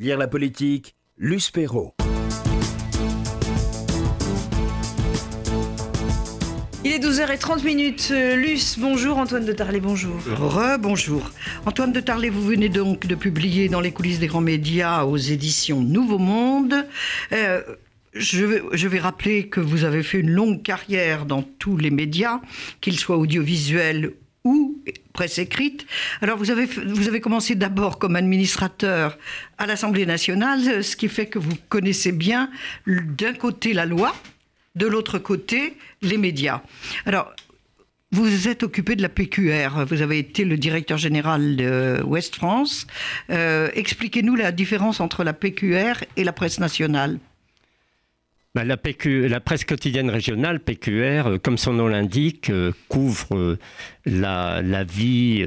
Lire la politique, Luce Perrault. Il est 12h30 minutes. Euh, Luce, bonjour. Antoine de Tarlet, bonjour. Re-bonjour. Antoine de Tarlet, vous venez donc de publier dans les coulisses des grands médias aux éditions Nouveau Monde. Euh, je, vais, je vais rappeler que vous avez fait une longue carrière dans tous les médias, qu'ils soient audiovisuels ou presse écrite. Alors vous avez, vous avez commencé d'abord comme administrateur à l'Assemblée nationale, ce qui fait que vous connaissez bien d'un côté la loi, de l'autre côté les médias. Alors vous êtes occupé de la PQR, vous avez été le directeur général de Ouest France. Euh, expliquez-nous la différence entre la PQR et la presse nationale. Bah, la, la, presse quotidienne régionale, PQR, euh, comme son nom l'indique, euh, couvre la, la, vie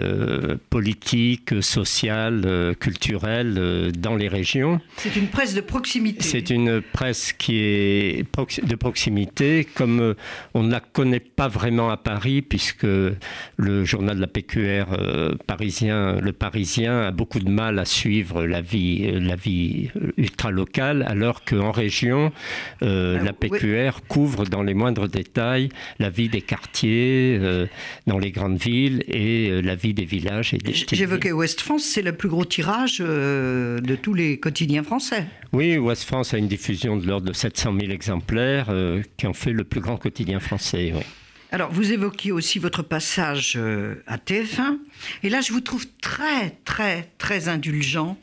politique, sociale, culturelle dans les régions. C'est une presse de proximité. C'est une presse qui est de proximité, comme on ne la connaît pas vraiment à Paris, puisque le journal de la PQR parisien, le Parisien, a beaucoup de mal à suivre la vie, la vie ultra-locale, alors qu'en région, euh, la PQR couvre dans les moindres détails la vie des quartiers, euh, dans les grandes villes et euh, la vie des villages et des J'évoquais Ouest France, c'est le plus gros tirage de tous les quotidiens français. Oui, Ouest France a une diffusion de l'ordre de 700 000 exemplaires qui en fait le plus grand quotidien français. Alors, vous évoquiez aussi votre passage à TF1, et là, je vous trouve très, très, très indulgent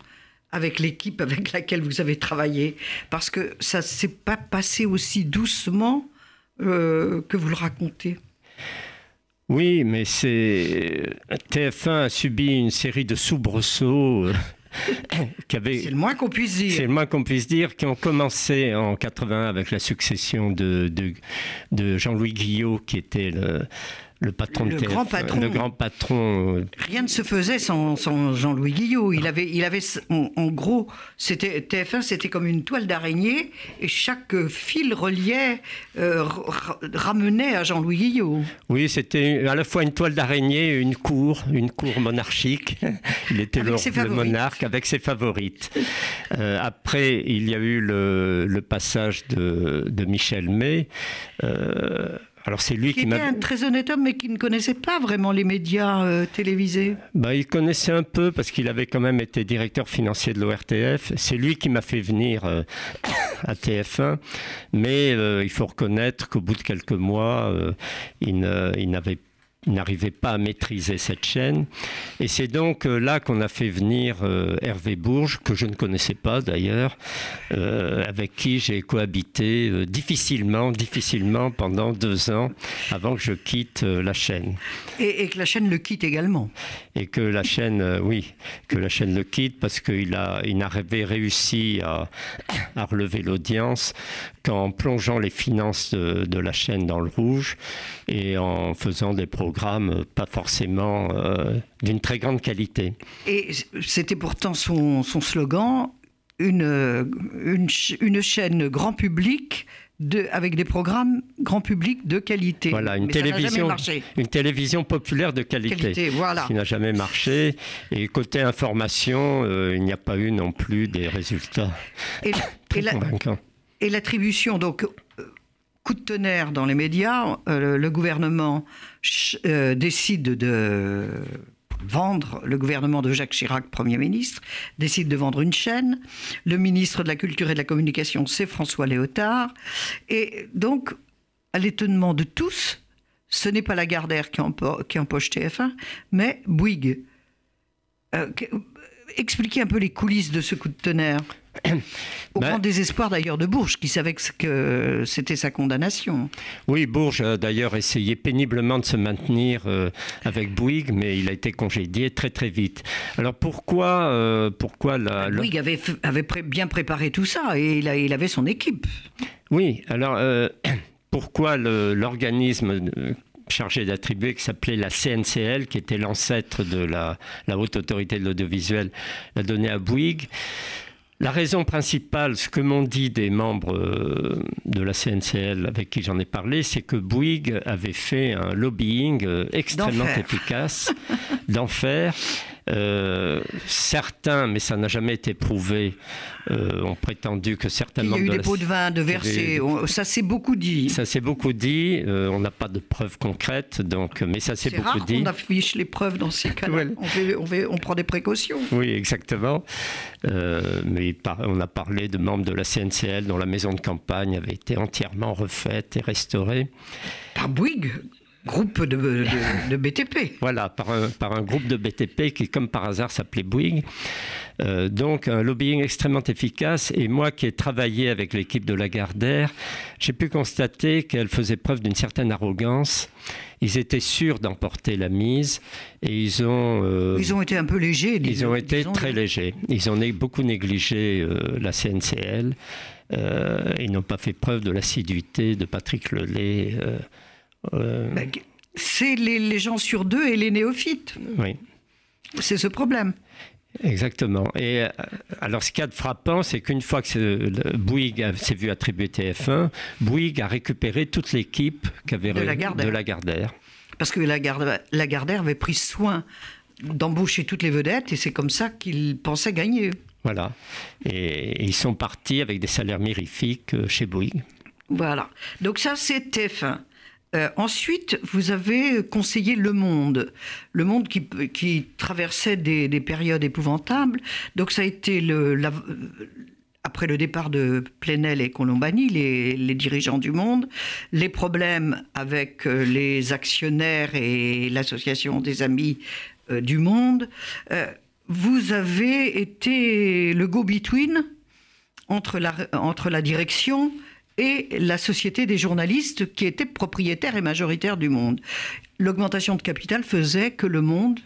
avec l'équipe avec laquelle vous avez travaillé Parce que ça ne s'est pas passé aussi doucement euh, que vous le racontez. Oui, mais c'est TF1 a subi une série de soubresauts. Euh, c'est le moins qu'on puisse dire. C'est le moins qu'on puisse dire, qui ont commencé en 80 avec la succession de, de Jean-Louis Guillot, qui était le, le patron le grand patron. Le grand patron. Euh, Rien ne se faisait sans, Jean-Louis Guillot. Il avait, il avait en, gros, c'était TF1, c'était comme une toile d'araignée et chaque fil reliait, euh, ramenait à Jean-Louis Guillot. Oui, c'était à la fois une toile d'araignée et une cour, une cour monarchique. Il était le, monarque avec ses favorites. Euh, après, il y a eu le, passage de, de Michel May. Alors c'est lui qui, qui était un très honnête homme, mais qui ne connaissait pas vraiment les médias euh, télévisés. Bah, il connaissait un peu parce qu'il avait quand même été directeur financier de l'ORTF. C'est lui qui m'a fait venir euh, à TF1, mais euh, il faut reconnaître qu'au bout de quelques mois, il n'avait pas n'arrivait pas à maîtriser cette chaîne. Et c'est donc euh, là qu'on a fait venir euh, Hervé Bourges, que je ne connaissais pas d'ailleurs, euh, avec qui j'ai cohabité difficilement, difficilement pendant deux ans avant que je quitte la chaîne. Et, que la chaîne le quitte également. Et que la chaîne, oui, que la chaîne le quitte parce qu'il a, il n'avait réussi à, à relever l'audience qu'en plongeant les finances de, de, la chaîne dans le rouge et en faisant des programmes pas forcément euh, d'une très grande qualité. Et c'était pourtant son, son slogan, une, une, une, chaîne grand public de, avec des programmes grand public de qualité. Voilà, une, télévision, une télévision populaire de qualité, voilà. qui n'a jamais marché. Et côté information, euh, il n'y a pas eu non plus des résultats et, très convaincants. Et l'attribution, donc, coup de tonnerre dans les médias, euh, le gouvernement euh, décide de vendre, le gouvernement de Jacques Chirac, Premier ministre, décide de vendre une chaîne. Le ministre de la Culture et de la Communication, c'est François Léotard. Et donc, à l'étonnement de tous, ce n'est pas la Gardère qui, empoche TF1, mais Bouygues. Euh, expliquez un peu les coulisses de ce coup de tonnerre. Au ben- grand désespoir d'ailleurs de Bourges, qui savait que c'était sa condamnation. Oui, Bourges a d'ailleurs essayé péniblement de se maintenir euh, avec Bouygues, mais il a été congédié très très vite. Alors pourquoi, euh, pourquoi la, Bouygues avait, avait bien préparé tout ça et il, il avait son équipe. Oui, alors euh, pourquoi l'organisme chargé d'attribuer qui s'appelait la CNCL, qui était l'ancêtre de la, la, Haute Autorité de l'Audiovisuel, l'a donné à Bouygues. La raison principale, ce que m'ont dit des membres euh, de la CNCL avec qui j'en ai parlé, c'est que Bouygues avait fait un lobbying euh, extrêmement efficace, d'enfer, Euh, certains, mais ça n'a jamais été prouvé, euh, ont prétendu que certains Il y a eu de des pots de vin, de versets. on- Ça s'est beaucoup dit. Ça s'est beaucoup dit. euh, on n'a pas de preuves concrètes, donc, mais ça s'est beaucoup rare dit. qu'on affiche les preuves dans ces cas-là. Voilà. On, on on prend des précautions. Oui, exactement. Mais on a parlé de membres de la CNCL dont la maison de campagne avait été entièrement refaite et restaurée. Par Bouygues, groupe de, de- de BTP. Voilà, par un, par un groupe de BTP qui, comme par hasard, s'appelait Bouygues. Euh, donc, un lobbying extrêmement efficace. Et moi qui ai travaillé avec l'équipe de Lagardère, j'ai pu constater qu'elle faisait preuve d'une certaine arrogance. Ils étaient sûrs d'emporter la mise et ils ont. euh, Ils ont été un peu légers. Ils ont été disons. très légers. Ils ont beaucoup négligé euh, la CNCL. Euh, ils n'ont pas fait preuve de l'assiduité de Patrick Lelay. Euh, Ben, C'est les, les gens sur deux et les néophytes. oui, C'est ce problème. exactement. Et euh, alors, ce qu'il y a de frappant, c'est qu'une fois que Bouygues s'est vu attribuer TF1, Bouygues a récupéré toute l'équipe qu'avait De re- Lagardère. de Lagardère. Parce que Lagarde- Lagardère avait pris soin d'embaucher toutes les vedettes et c'est comme ça qu'ils pensaient gagner. Voilà. Et ils sont partis avec des salaires mirifiques euh, chez Bouygues. Voilà. Donc ça, c'est TF1. Euh, ensuite, vous avez conseillé Le Monde. Le Monde qui, traversait des, des périodes épouvantables. Donc ça a été après le départ de Plenel et Colombani, les, dirigeants du Monde, les problèmes avec euh, les actionnaires et l'association des amis euh, du Monde. Vous avez été le go-between entre entre la direction et la société des journalistes qui était propriétaire et majoritaire du Monde. L'augmentation de capital faisait que le Monde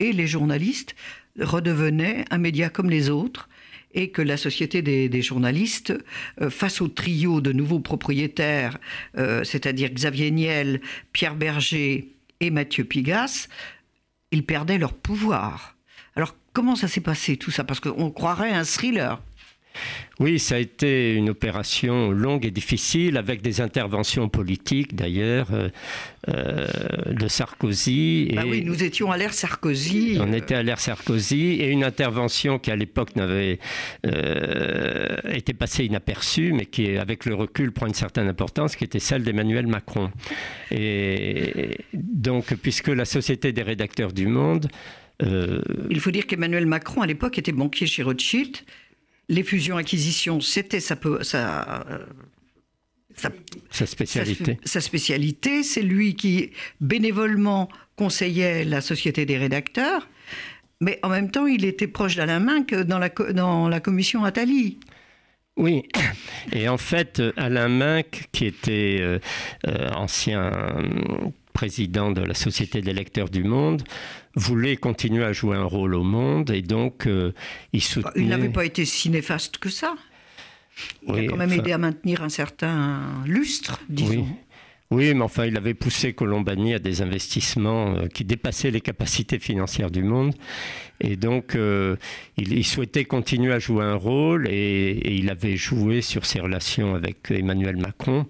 et les journalistes redevenaient un média comme les autres et que la société des, journalistes, euh, face au trio de nouveaux propriétaires, euh, c'est-à-dire Xavier Niel, Pierre Berger et Mathieu Pigas, ils perdaient leur pouvoir. Alors comment ça s'est passé tout ça? Parce qu'on croirait un thriller. Oui, ça a été une opération longue et difficile, avec des interventions politiques d'ailleurs euh, euh, de Sarkozy. Bah et oui, nous étions à l'ère Sarkozy. on était à l'ère Sarkozy et une intervention qui à l'époque n'avait euh, été passée inaperçue, mais qui avec le recul prend une certaine importance, qui était celle d'Emmanuel Macron. Et donc, puisque la Société des rédacteurs du Monde euh, Il faut dire qu'Emmanuel Macron, à l'époque, était banquier chez Rothschild. Les fusions-acquisitions, c'était sa, peu- sa, euh, sa- spécialité. spé- sa spécialité. C'est lui qui, bénévolement, conseillait la Société des rédacteurs. Mais en même temps, il était proche d'Alain Minc dans la, co- dans la commission Attali. Oui, et en fait, Alain Minc, qui était euh, euh, ancien président de la Société des lecteurs du Monde, voulait continuer à jouer un rôle au monde, et donc euh, il soutenait... Il n'avait pas été si néfaste que ça. Il Oui, a quand même enfin, aidé à maintenir un certain lustre, disons. Oui. Oui, mais enfin, il avait poussé Colombani à des investissements euh, qui dépassaient les capacités financières du monde. Et donc, euh, il, il souhaitait continuer à jouer un rôle et, et il avait joué sur ses relations avec Emmanuel Macron.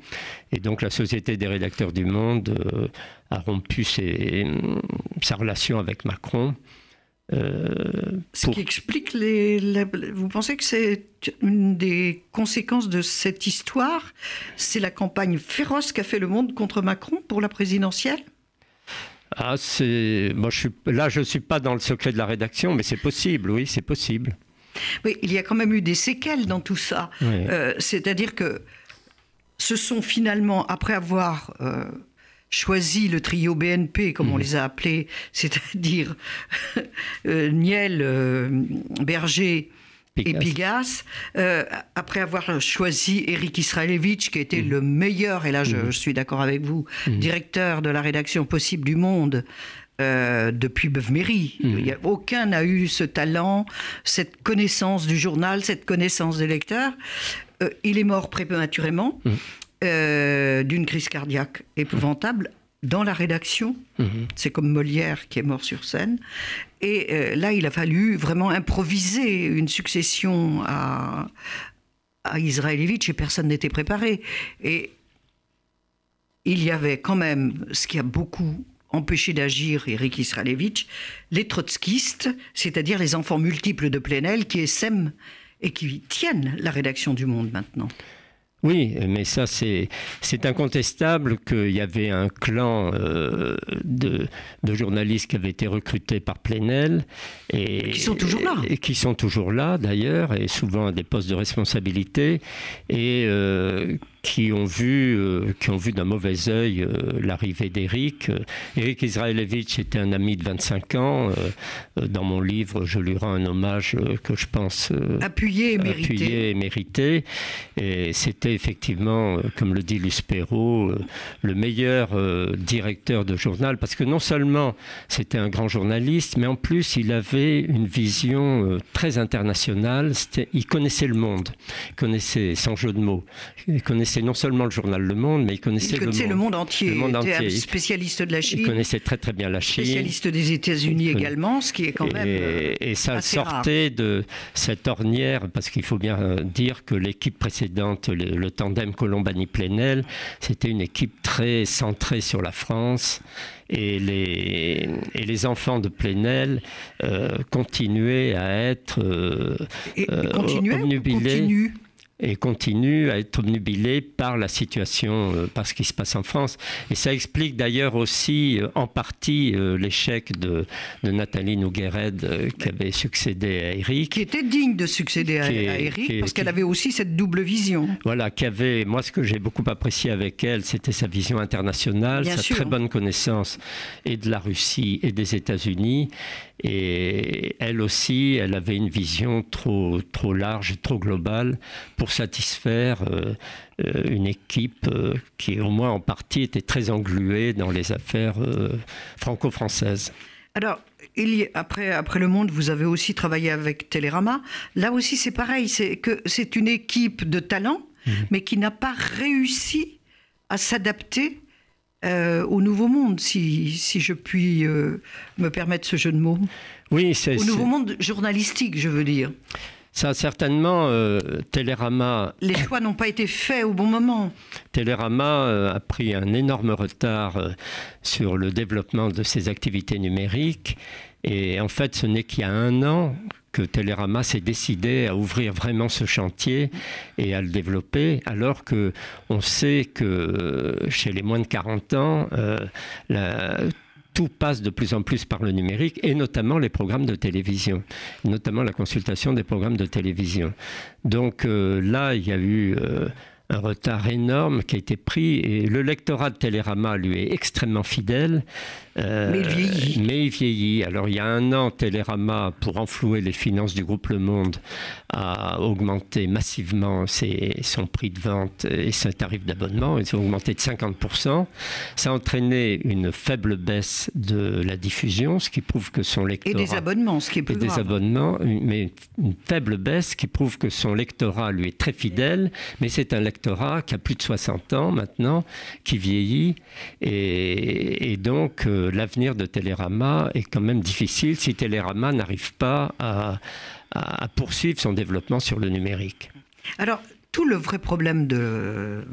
Et donc, la Société des rédacteurs du monde euh, a rompu ses- sa relation avec Macron. Euh, Ce pour- qui explique les. la- vous pensez que c'est une des conséquences de cette histoire? C'est la campagne féroce qu'a fait le monde contre Macron pour la présidentielle? Ah, c'est. Moi, je suis... Là, je ne suis pas dans le secret de la rédaction, mais c'est possible, oui, c'est possible. Oui, il y a quand même eu des séquelles dans tout ça. Oui. Euh, C'est-à-dire que ce sont finalement, après avoir euh, choisi le trio BNP, comme Mhm. on les a appelés, c'est-à-dire euh, Niel, euh, Berger et. Pigas, euh, après avoir choisi Eric Israelevich, qui Mhm. était le meilleur, et là je, je suis d'accord avec vous, directeur de la rédaction possible du Monde, euh, depuis Beuve-Méry. Mhm. A- aucun n'a eu ce talent, cette connaissance du journal, cette connaissance des lecteurs. Euh, il est mort prématurément Mhm. Euh, d'une crise cardiaque épouvantable dans la rédaction. Mhm. C'est comme Molière qui est mort sur scène. Et euh, là, il a fallu vraiment improviser une succession à, à et personne n'était préparé. Et il y avait quand même, ce qui a beaucoup empêché d'agir Eric Israelevitch, les trotskistes, c'est-à-dire les enfants multiples de Plenel qui essaiment et qui tiennent la rédaction du Monde maintenant. Oui, mais ça, c'est, c'est incontestable qu'il y avait un clan euh, de, de, journalistes qui avaient été recrutés par Plenel. Et, qui sont toujours là. Et qui sont toujours là, d'ailleurs, et souvent à des postes de responsabilité. Et euh, qui ont vu, euh, qui ont vu d'un mauvais œil euh, l'arrivée d'Éric. Éric Israelevitch était un ami de 25 ans. Euh, dans mon livre, je lui rends un hommage que je pense appuyé et mérité. Appuyé et mérité. Et c'était effectivement, comme le dit Luce Perrault, le meilleur directeur de journal parce que non seulement c'était un grand journaliste, mais en plus il avait une vision très internationale. Il connaissait le monde, il connaissait, sans jeu de mots, il connaissait connaissait non seulement le journal Le Monde, mais il connaissait, il connaissait le, monde, entier. Le monde entier. spécialiste de la Chine. Il connaissait très très bien la Chine. Spécialiste des États-Unis également, ce qui est quand même. Et, et ça sortait de cette ornière, parce qu'il faut bien dire que l'équipe précédente, le, tandem Colombani-Plenel, c'était une équipe très centrée sur la France. Et les, et les enfants de Plenel euh, continuaient à être euh, et, euh, obnubilés et continue à être obnubilé par la situation, euh, par ce qui se passe en France. Et ça explique d'ailleurs aussi euh, en partie euh, l'échec de, de, Nathalie Nouguered qui avait succédé à Eric. Qui était digne de succéder à, Eric parce qu'elle avait aussi cette double vision. Voilà, qui avait, moi ce que j'ai beaucoup apprécié avec elle, c'était sa vision internationale, sa très bonne connaissance et de la Russie et des États-Unis. Et elle aussi, elle avait une vision trop, trop large, trop globale pour satisfaire euh, euh, une équipe euh, qui, au moins en partie, était très engluée dans les affaires franco-françaises. Alors, il y, après, après Le Monde, vous avez aussi travaillé avec Télérama. Là aussi, c'est pareil, c'est que c'est une équipe de talents, mmh. mais qui n'a pas réussi à s'adapter euh, au Nouveau Monde, si, si je puis euh, me permettre ce jeu de mots. Oui, c'est. Au Nouveau Monde journalistique, je veux dire. Ça, certainement, euh, Télérama. Les choix n'ont pas été faits au bon moment. Télérama a pris un énorme retard sur le développement de ses activités numériques. Et en fait, ce n'est qu'il y a un an que Télérama s'est décidé à ouvrir vraiment ce chantier et à le développer, alors que on sait que euh, chez les moins de 40 ans, euh, tout passe de plus en plus par le numérique et notamment les programmes de télévision, notamment la consultation des programmes de télévision. Donc euh, là, il y a eu un retard énorme qui a été pris et le lectorat de Télérama lui est extrêmement fidèle. Euh, mais il vieillit. Mais il vieillit. Alors il y a un an, Télérama, pour enflouer les finances du groupe Le Monde, a augmenté massivement ses, son prix de vente et ses tarifs d'abonnement. Ils ont augmenté de 50%. Ça a entraîné une faible baisse de la diffusion, ce qui prouve que son lectorat... Et des abonnements, ce qui est plus et des abonnements, mais une faible baisse qui prouve que son lectorat lui est très fidèle, mais c'est un lectorat qui a plus de 60 ans maintenant, qui vieillit, et, et donc... Euh, l'avenir de Télérama est quand même difficile si Télérama n'arrive pas à, poursuivre son développement sur le numérique. Alors, tout le vrai problème de,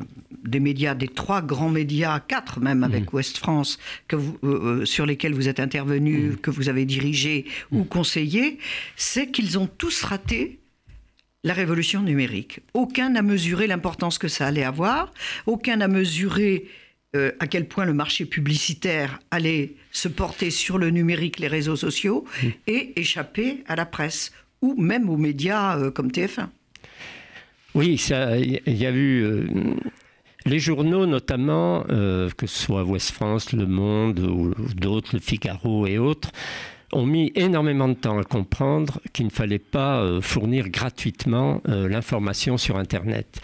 des médias, des trois grands médias, quatre même avec mmh. Ouest France, que vous, euh, euh, sur lesquels vous êtes intervenu, mmh. que vous avez dirigé ou mmh. conseillé, c'est qu'ils ont tous raté la révolution numérique. Aucun n'a mesuré l'importance que ça allait avoir, aucun n'a mesuré euh, à quel point le marché publicitaire allait se porter sur le numérique, les réseaux sociaux, mmh. et échapper à la presse, ou même aux médias euh, comme TF1. Oui, il y a eu... Euh, les journaux, notamment, que ce soit Ouest France, Le Monde ou d'autres, Le Figaro et autres, ont mis énormément de temps à comprendre qu'il ne fallait pas fournir gratuitement l'information sur Internet.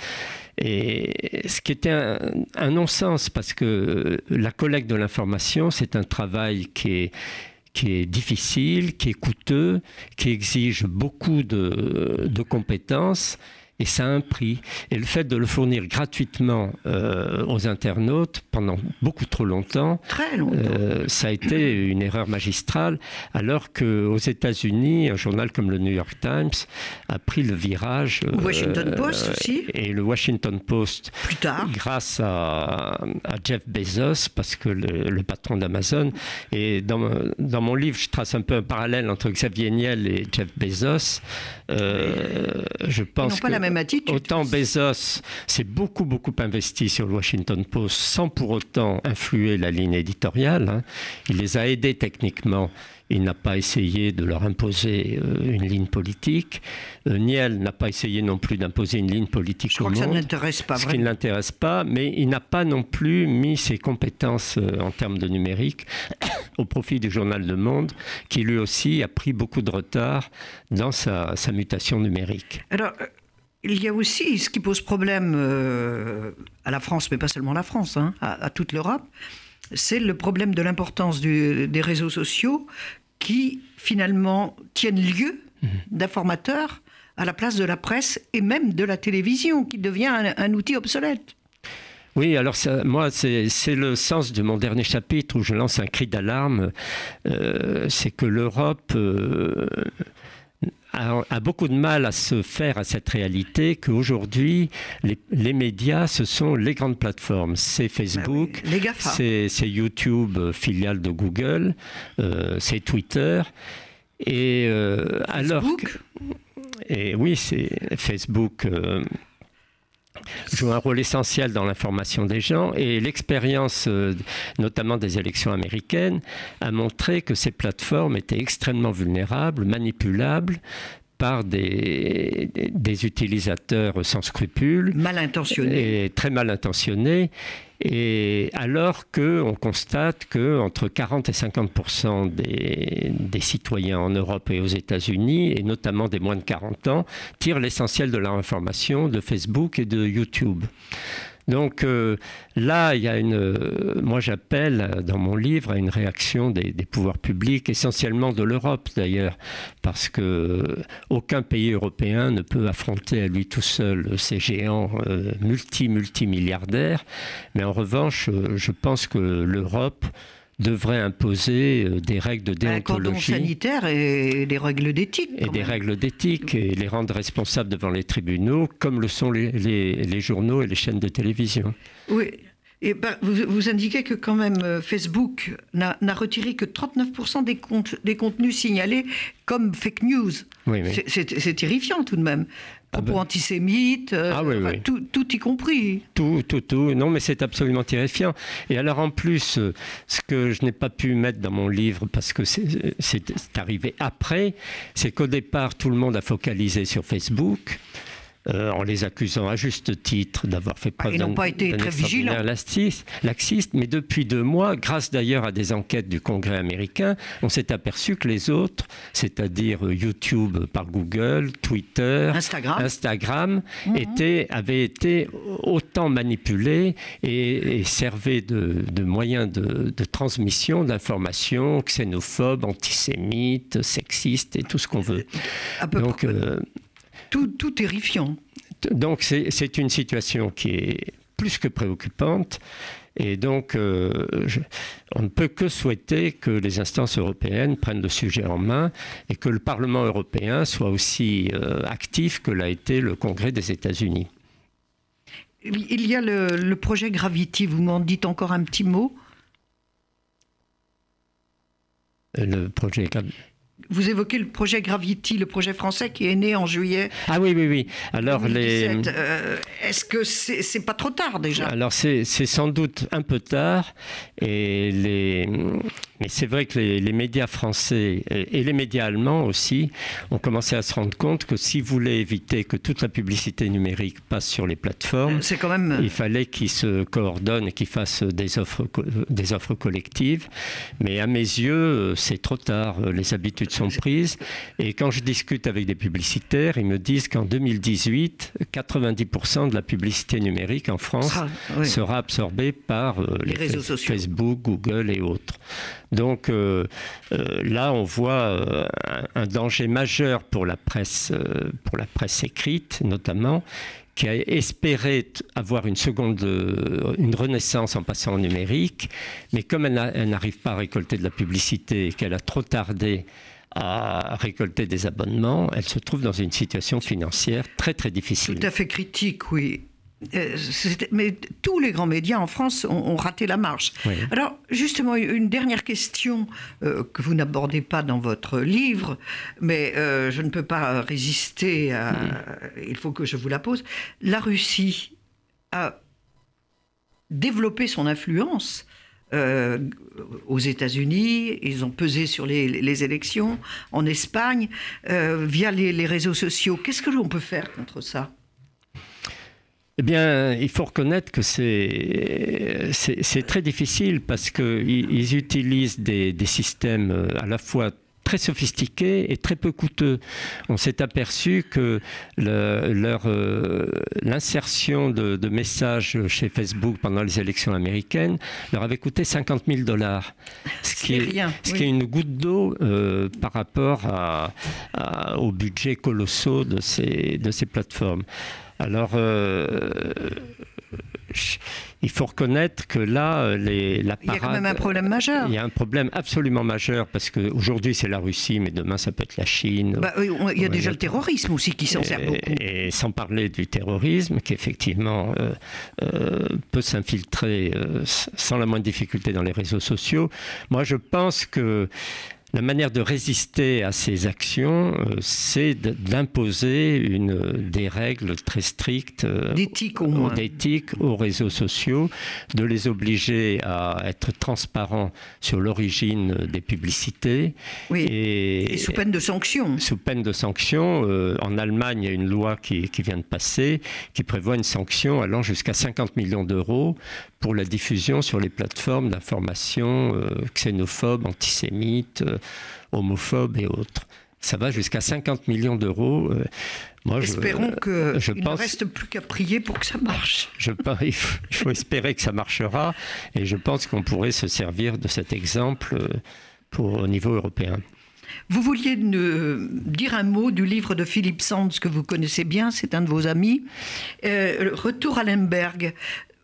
Et ce qui était un, non-sens, parce que la collecte de l'information, c'est un travail qui est qui est difficile, qui est coûteux, qui exige beaucoup de, de compétences et ça a un prix. Et le fait de le fournir gratuitement euh, aux internautes pendant beaucoup trop longtemps, Très longtemps. euh, ça a été une erreur magistrale, alors qu'aux États-Unis, un journal comme le New York Times a pris le virage. Ou Washington euh, Post aussi. Et le Washington Post, Plus tard. grâce à, à Jeff Bezos, parce que le, le patron d'Amazon, et dans, dans mon livre, je trace un peu un parallèle entre Xavier Niel et Jeff Bezos. Euh, je Ils pense n'ont pas que la même attitude. Autant Bezos s'est beaucoup, beaucoup investi sur le Washington Post sans pour autant influer la ligne éditoriale. hein. Il les a aidés techniquement. Il n'a pas essayé de leur imposer euh, une ligne politique. Euh, Niel n'a pas essayé non plus d'imposer une ligne politique Je au crois que ça ne l'intéresse pas ce qui ne l'intéresse pas, mais il n'a pas non plus mis ses compétences euh, en termes de numérique au profit du journal Le Monde, qui lui aussi a pris beaucoup de retard dans sa, sa mutation numérique. Alors, il y a aussi ce qui pose problème euh, à la France, mais pas seulement à la France, hein, à, à toute l'Europe, c'est le problème de l'importance des réseaux sociaux qui finalement tiennent lieu d'informateurs à la place de la presse et même de la télévision, qui devient un, un outil obsolète. Oui, alors ça, moi, c'est c'est le sens de mon dernier chapitre où je lance un cri d'alarme. Euh, c'est que l'Europe euh, a, a beaucoup de mal à se faire à cette réalité qu'aujourd'hui, les, les médias, ce sont les grandes plateformes. C'est Facebook, GAFA. c'est YouTube, euh, filiale de Google, euh, c'est Twitter. Et euh, alors que- et oui, c'est Facebook euh, joue un rôle essentiel dans l'information des gens et l'expérience, euh, notamment des élections américaines, a montré que ces plateformes étaient extrêmement vulnérables, manipulables par des, utilisateurs sans scrupules Mal intentionné. et très mal intentionnés. Et alors qu'on constate que entre 40 et 50 des, des citoyens en Europe et aux États-Unis, et notamment des moins de 40 ans, tirent l'essentiel de leur information de Facebook et de YouTube. Donc euh, là, il y a une. euh, moi, j'appelle euh, dans mon livre à une réaction des, pouvoirs publics, essentiellement de l'Europe d'ailleurs, parce que aucun pays européen ne peut affronter à lui tout seul ces géants euh, multi multimilliardaires. Mais en revanche, je pense que l'Europe devrait imposer euh, des règles de Un cordon déontologie sanitaire et des règles d'éthique. et des même. règles d'éthique et les rendre responsables devant les tribunaux, comme le sont les, les- les journaux et les chaînes de télévision. Oui. Et ben, vous, vous indiquez que quand même euh, Facebook n'a retiré que 39% des, comptes, des contenus signalés comme fake news. Oui, oui. C'est terrifiant tout de même. Propos ben. antisémites, euh, Ah oui, enfin, oui. Tout, tout y compris. Tout, tout, tout. Non, mais c'est absolument terrifiant. Et alors, en plus, euh, ce que je n'ai pas pu mettre dans mon livre, parce que c'est arrivé après, c'est qu'au départ, tout le monde a focalisé sur Facebook. Euh, en les accusant à juste titre d'avoir fait preuve ils n'ont d'un laxiste, mais depuis deux mois, grâce d'ailleurs à des enquêtes du Congrès américain, on s'est aperçu que les autres, c'est-à-dire euh, YouTube par Google, Twitter, Instagram. Instagram était, avait été autant manipulé et, et servait de, de moyen de, de transmission d'informations xénophobes, antisémites, sexistes et tout ce qu'on veut. À peu Donc, près. euh, tout, tout terrifiant. donc c'est une situation qui est plus que préoccupante. Et donc, euh, je- on ne peut que souhaiter que les instances européennes prennent le sujet en main et que le Parlement européen soit aussi euh, actif que l'a été le Congrès des États-Unis. Il y a le, le projet Gravity, vous m'en dites encore un petit mot? Le projet. Gra- Vous évoquez le projet Gravity, le projet français qui est né en juillet Ah oui, oui, oui. Alors, les. 2017. Euh, Est-ce que c'est c'est pas trop tard déjà? Alors c'est c'est sans doute un peu tard, et les, mais c'est vrai que les, les médias français et, et les médias allemands aussi ont commencé à se rendre compte que si vous voulez éviter que toute la publicité numérique passe sur les plateformes, C'est quand même. il fallait qu'ils se coordonnent et qu'ils fassent des offres, des offres collectives. Mais à mes yeux, c'est trop tard. Les habitudes sont prises. Et quand je discute avec des publicitaires, ils me disent qu'en 2018, 90% de la publicité numérique en France sera- oui. sera absorbée par euh, Les réseaux sociaux. Facebook, Google et autres. Donc là, on voit un, danger majeur pour la presse, pour la presse écrite notamment, qui a espéré avoir une seconde, une renaissance en passant au numérique, mais comme elle n'arrive pas à récolter de la publicité et qu'elle a trop tardé à récolter des abonnements, elle se trouve dans une situation financière très très difficile. Tout à fait critique, oui. Euh, mais tous les grands médias en France ont, raté la marche. Alors, justement, une dernière question euh, que vous n'abordez pas dans votre livre, mais euh, je ne peux pas résister à. Il faut que je vous la pose. La Russie a développé son influence. Aux États-Unis, ils ont pesé sur les, élections, en Espagne, via les réseaux sociaux. Qu'est-ce que l'on peut faire contre ça? Eh bien, il faut reconnaître que c'est, c'est, très difficile parce qu'ils utilisent des, systèmes euh, à la fois très sophistiqués et très peu coûteux. On s'est aperçu que leur, euh, l'insertion de, messages chez Facebook pendant les élections américaines leur avait coûté 50 000 dollars. Ce qui est, rien, ce qui est une goutte d'eau euh, par rapport à, aux budgets colossaux de ces, de ces plateformes. Alors, euh, il faut reconnaître que là, les, la Il y a quand même un problème majeur. Il y a un problème absolument majeur parce qu'aujourd'hui c'est la Russie, mais demain ça peut être la Chine. Bah, il y a déjà le terrorisme aussi qui s'en sert beaucoup. Et sans parler du terrorisme qui effectivement euh, euh, peut s'infiltrer sans la moindre difficulté dans les réseaux sociaux. Moi je pense que la manière de résister à ces actions, euh, c'est d'imposer des règles très strictes euh, d'éthique au moins. d'éthique aux réseaux sociaux, de les obliger à être transparents sur l'origine des publicités. Oui. Et, sous peine de sanctions. Sous peine de sanctions. Euh, en Allemagne, il y a une loi qui, qui vient de passer qui prévoit une sanction allant jusqu'à 50 millions d'euros pour la diffusion sur les plateformes d'information xénophobes, antisémites, homophobes et autres. Ça va jusqu'à 50 millions d'euros. Euh, moi, Espérons qu'il ne reste plus qu'à prier pour que ça marche. Je, il, faut, espérer que ça marchera et je pense qu'on pourrait se servir de cet exemple pour, au niveau européen. Vous vouliez dire un mot du livre de Philippe Sands que vous connaissez bien, c'est un de vos amis, Retour à Lemberg.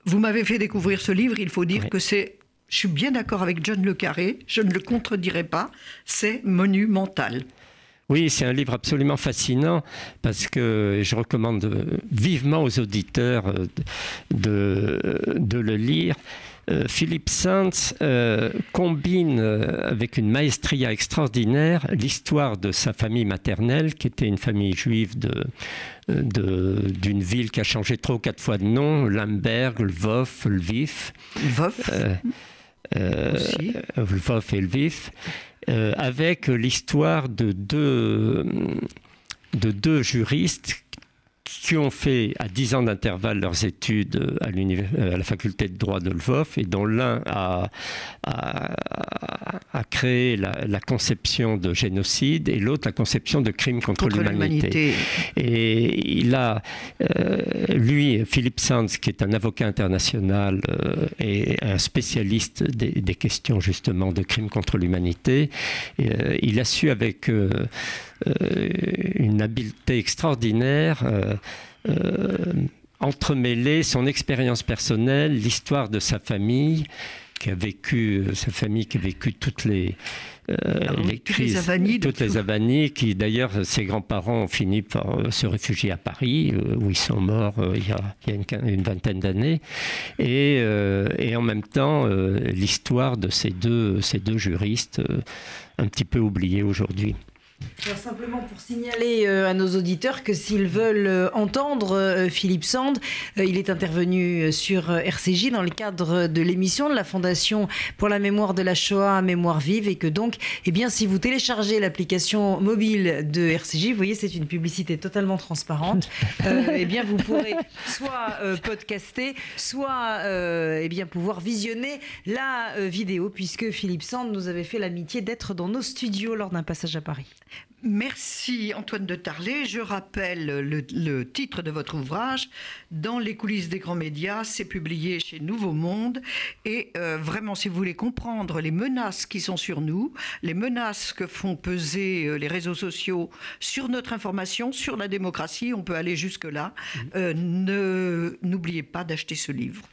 Vous m'avez fait découvrir ce livre, il faut dire que c'est je suis bien d'accord avec John Le Carré, je ne le contredirai pas, c'est monumental. Oui, c'est un livre absolument fascinant parce que je recommande vivement aux auditeurs euh, de, de le lire. Euh, Philippe Sands euh, combine avec une maestria extraordinaire l'histoire de sa famille maternelle, qui était une famille juive de, d'une ville qui a changé trois ou quatre fois de nom, Lamberg, Lvov, Lviv. Lvov euh, euh, et Lviv, euh, avec l'histoire de deux, de deux juristes qui ont fait à 10 ans d'intervalle leurs études à, à, la faculté de droit de Lvov et dont l'un a, a, créé la, conception de génocide et l'autre la conception de crime contre, l'humanité. Et il a, euh, lui, Philippe Sands, qui est un avocat international euh, et un spécialiste des, questions justement de crimes contre l'humanité, euh, il a su avec euh, une habileté extraordinaire. Euh, euh, entremêler son expérience personnelle, l'histoire de sa famille, qui a vécu, sa famille qui a vécu toutes les, les crises, toutes les avanies, qui d'ailleurs ses grands-parents ont fini par se réfugier à Paris, où ils sont morts il y a, il y a une, vingtaine d'années, et, et, en même temps l'histoire de ces deux, ces deux juristes, un petit peu oubliés aujourd'hui simplement pour signaler euh, à nos auditeurs que s'ils veulent euh, entendre euh, Philippe Sand, il est intervenu sur RCJ dans le cadre de l'émission de la Fondation pour la mémoire de la Shoah, Mémoire vive, et que donc, eh bien, si vous téléchargez l'application mobile de RCJ, vous voyez, c'est une publicité totalement transparente, eh bien, vous pourrez soit podcaster, soit eh bien, pouvoir visionner la vidéo, puisque Philippe Sand nous avait fait l'amitié d'être dans nos studios lors d'un passage à Paris. Merci Antoine de Tarlet. Je rappelle le, titre de votre ouvrage, Dans les coulisses des grands médias. C'est publié chez Nouveau Monde. Et euh, vraiment, si vous voulez comprendre les menaces qui sont sur nous, les menaces que font peser euh, les réseaux sociaux sur notre information, sur la démocratie, on peut aller jusque-là, mmh. euh, n'oubliez pas d'acheter ce livre.